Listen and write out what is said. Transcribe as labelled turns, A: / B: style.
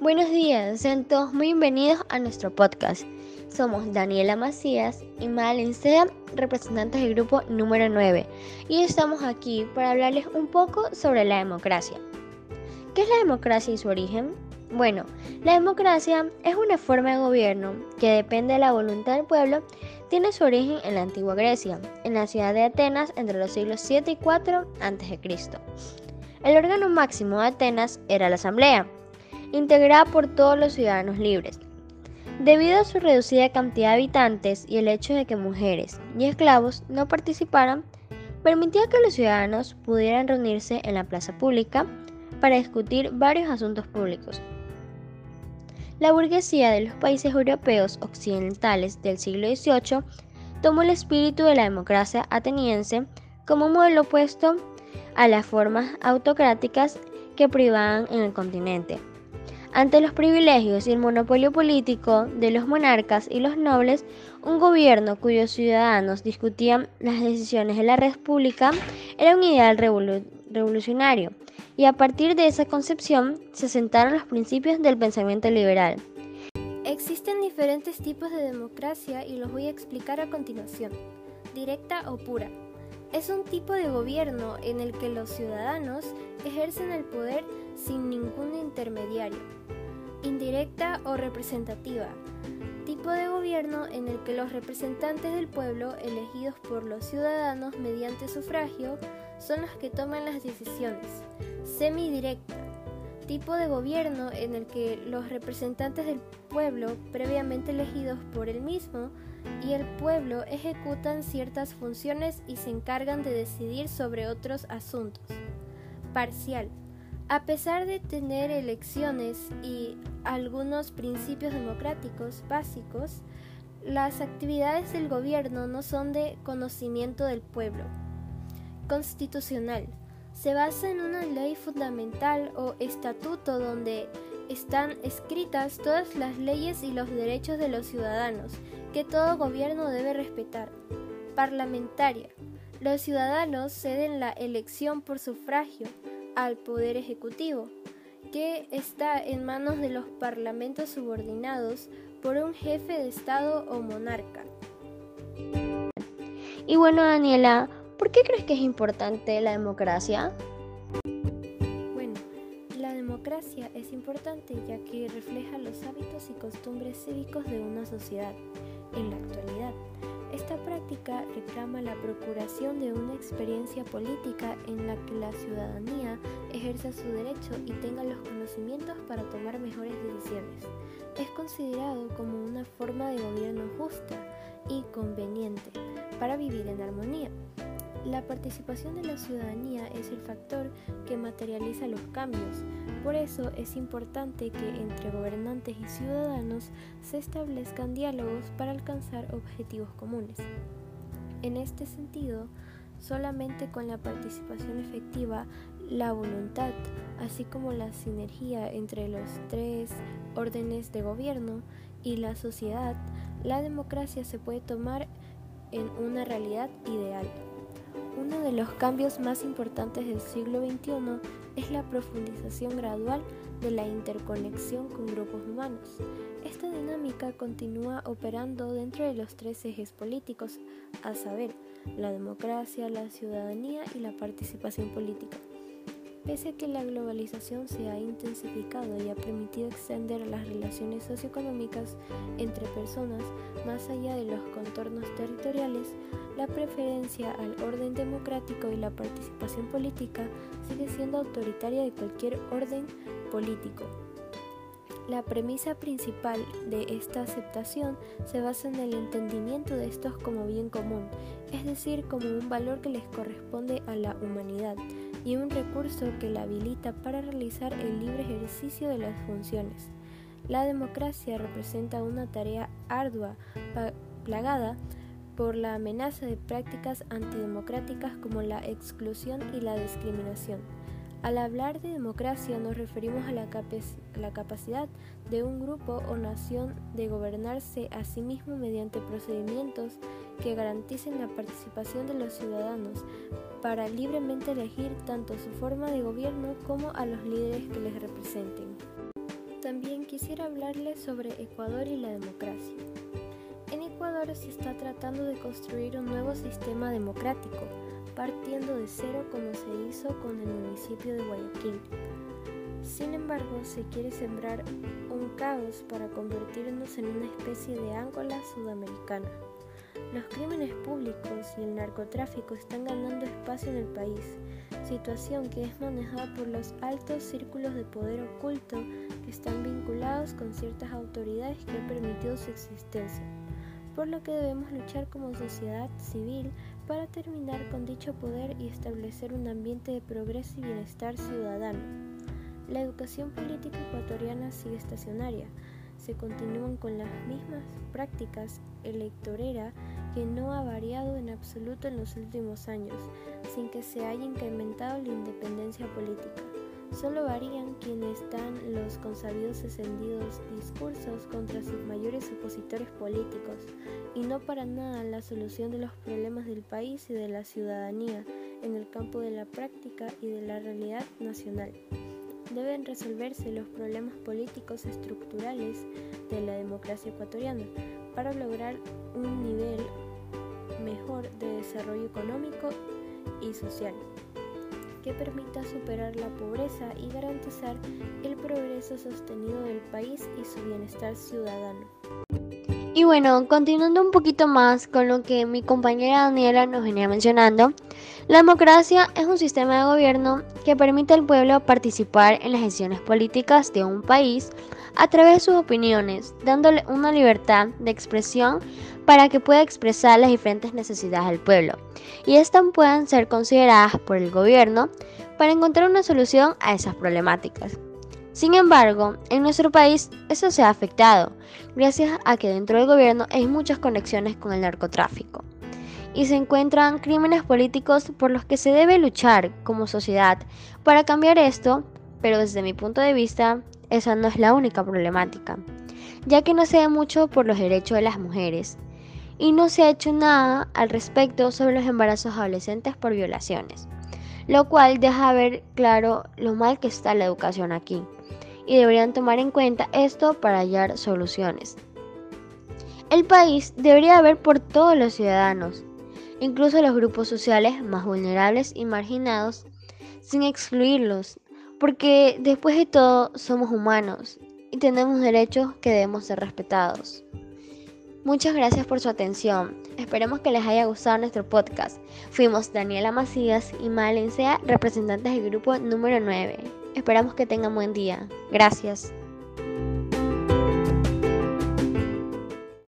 A: Buenos días, sean todos muy bienvenidos a nuestro podcast. Somos Daniela Macías y Madeleine Sea, representantes del grupo número 9, y estamos aquí para hablarles un poco sobre la democracia. ¿Qué es la democracia y su origen? Bueno, la democracia es una forma de gobierno que depende de la voluntad del pueblo, tiene su origen en la antigua Grecia, en la ciudad de Atenas entre los siglos 7 y 4 a.C. El órgano máximo de Atenas era la Asamblea, integrada por todos los ciudadanos libres. Debido a su reducida cantidad de habitantes y el hecho de que mujeres y esclavos no participaran, permitía que los ciudadanos pudieran reunirse en la plaza pública para discutir varios asuntos públicos. La burguesía de los países europeos occidentales del siglo XVIII tomó el espíritu de la democracia ateniense como modelo opuesto a las formas autocráticas que privaban en el continente. Ante los privilegios y el monopolio político de los monarcas y los nobles, un gobierno cuyos ciudadanos discutían las decisiones de la república era un ideal revolucionario, y a partir de esa concepción se sentaron los principios del pensamiento liberal.
B: Existen diferentes tipos de democracia y los voy a explicar a continuación. Directa o pura. Es un tipo de gobierno en el que los ciudadanos ejercen el poder sin ningún intermediario. Indirecta o representativa. Tipo de gobierno en el que los representantes del pueblo, elegidos por los ciudadanos mediante sufragio, son los que toman las decisiones. Semidirecta. Tipo de gobierno en el que los representantes del pueblo, previamente elegidos por el mismo, y el pueblo ejecutan ciertas funciones y se encargan de decidir sobre otros asuntos. Parcial. A pesar de tener elecciones y algunos principios democráticos básicos, las actividades del gobierno no son de conocimiento del pueblo. Constitucional se basa en una ley fundamental o estatuto donde están escritas todas las leyes y los derechos de los ciudadanos que todo gobierno debe respetar. Parlamentaria. Los ciudadanos ceden la elección por sufragio al Poder Ejecutivo, que está en manos de los parlamentos subordinados por un jefe de Estado o monarca.
A: Y bueno, Daniela, ¿Por qué crees que es importante la democracia?
B: Bueno, la democracia es importante ya que refleja los hábitos y costumbres cívicos de una sociedad. En la actualidad, esta práctica reclama la procuración de una experiencia política en la que la ciudadanía ejerza su derecho y tenga los conocimientos para tomar mejores decisiones. Es considerado como una forma de gobierno justa y conveniente para vivir en armonía. La participación de la ciudadanía es el factor que materializa los cambios. Por eso es importante que entre gobernantes y ciudadanos se establezcan diálogos para alcanzar objetivos comunes. En este sentido, solamente con la participación efectiva, la voluntad, así como la sinergia entre los tres órdenes de gobierno y la sociedad, la democracia se puede tomar en una realidad ideal. Uno de los cambios más importantes del siglo XXI es la profundización gradual de la interconexión con grupos humanos. Esta dinámica continúa operando dentro de los tres ejes políticos, a saber, la democracia, la ciudadanía y la participación política. Pese a que la globalización se ha intensificado y ha permitido extender las relaciones socioeconómicas entre personas más allá de los contornos territoriales, la preferencia al orden democrático y la participación política sigue siendo autoritaria de cualquier orden político. La premisa principal de esta aceptación se basa en el entendimiento de estos como bien común, es decir, como un valor que les corresponde a la humanidad y un recurso que la habilita para realizar el libre ejercicio de las funciones. La democracia representa una tarea ardua, plagada por la amenaza de prácticas antidemocráticas como la exclusión y la discriminación. Al hablar de democracia nos referimos a la, la, capacidad de un grupo o nación de gobernarse a sí mismo mediante procedimientos que garanticen la participación de los ciudadanos para libremente elegir tanto su forma de gobierno como a los líderes que les representen. también quisiera hablarles sobre Ecuador y la democracia. En Ecuador se está tratando de construir un nuevo sistema democrático, partiendo de cero como se hizo con el municipio de Guayaquil. Sin embargo, se quiere sembrar un caos para convertirnos en una especie de Angola sudamericana. Los crímenes públicos y el narcotráfico están ganando espacio en el país, situación que es manejada por los altos círculos de poder oculto que están vinculados con ciertas autoridades que han permitido su existencia, por lo que debemos luchar como sociedad civil para terminar con dicho poder y establecer un ambiente de progreso y bienestar ciudadano. La educación política ecuatoriana sigue estacionaria, se continúan con las mismas prácticas electorera que no ha variado en absoluto en los últimos años, sin que se haya incrementado la independencia política. Solo varían quienes dan los consabidos encendidos discursos contra sus mayores opositores políticos, y no para nada la solución de los problemas del país y de la ciudadanía en el campo de la práctica y de la realidad nacional deben resolverse los problemas políticos estructurales de la democracia ecuatoriana para lograr un nivel mejor de desarrollo económico y social que permita superar la pobreza y garantizar el progreso sostenido del país y su bienestar ciudadano.
A: Y bueno, continuando un poquito más con lo que mi compañera Daniela nos venía mencionando, la democracia es un sistema de gobierno que permite al pueblo participar en las decisiones políticas de un país a través de sus opiniones, dándole una libertad de expresión para que pueda expresar las diferentes necesidades del pueblo y éstas puedan ser consideradas por el gobierno para encontrar una solución a esas problemáticas. Sin embargo, en nuestro país eso se ha afectado, gracias a que dentro del gobierno hay muchas conexiones con el narcotráfico. Y se encuentran crímenes políticos por los que se debe luchar como sociedad para cambiar esto, pero desde mi punto de vista, esa no es la única problemática, ya que no se ve mucho por los derechos de las mujeres y no se ha hecho nada al respecto sobre los embarazos adolescentes por violaciones, lo cual deja ver claro lo mal que está la educación aquí y deberían tomar en cuenta esto para hallar soluciones. El país debería ver por todos los ciudadanos, incluso los grupos sociales más vulnerables y marginados, sin excluirlos, porque después de todo somos humanos y tenemos derechos que debemos ser respetados. Muchas gracias por su atención. Esperemos que les haya gustado nuestro podcast. Fuimos Daniela Macías y Malencea, representantes del grupo número 9. Esperamos que tengan buen día. Gracias.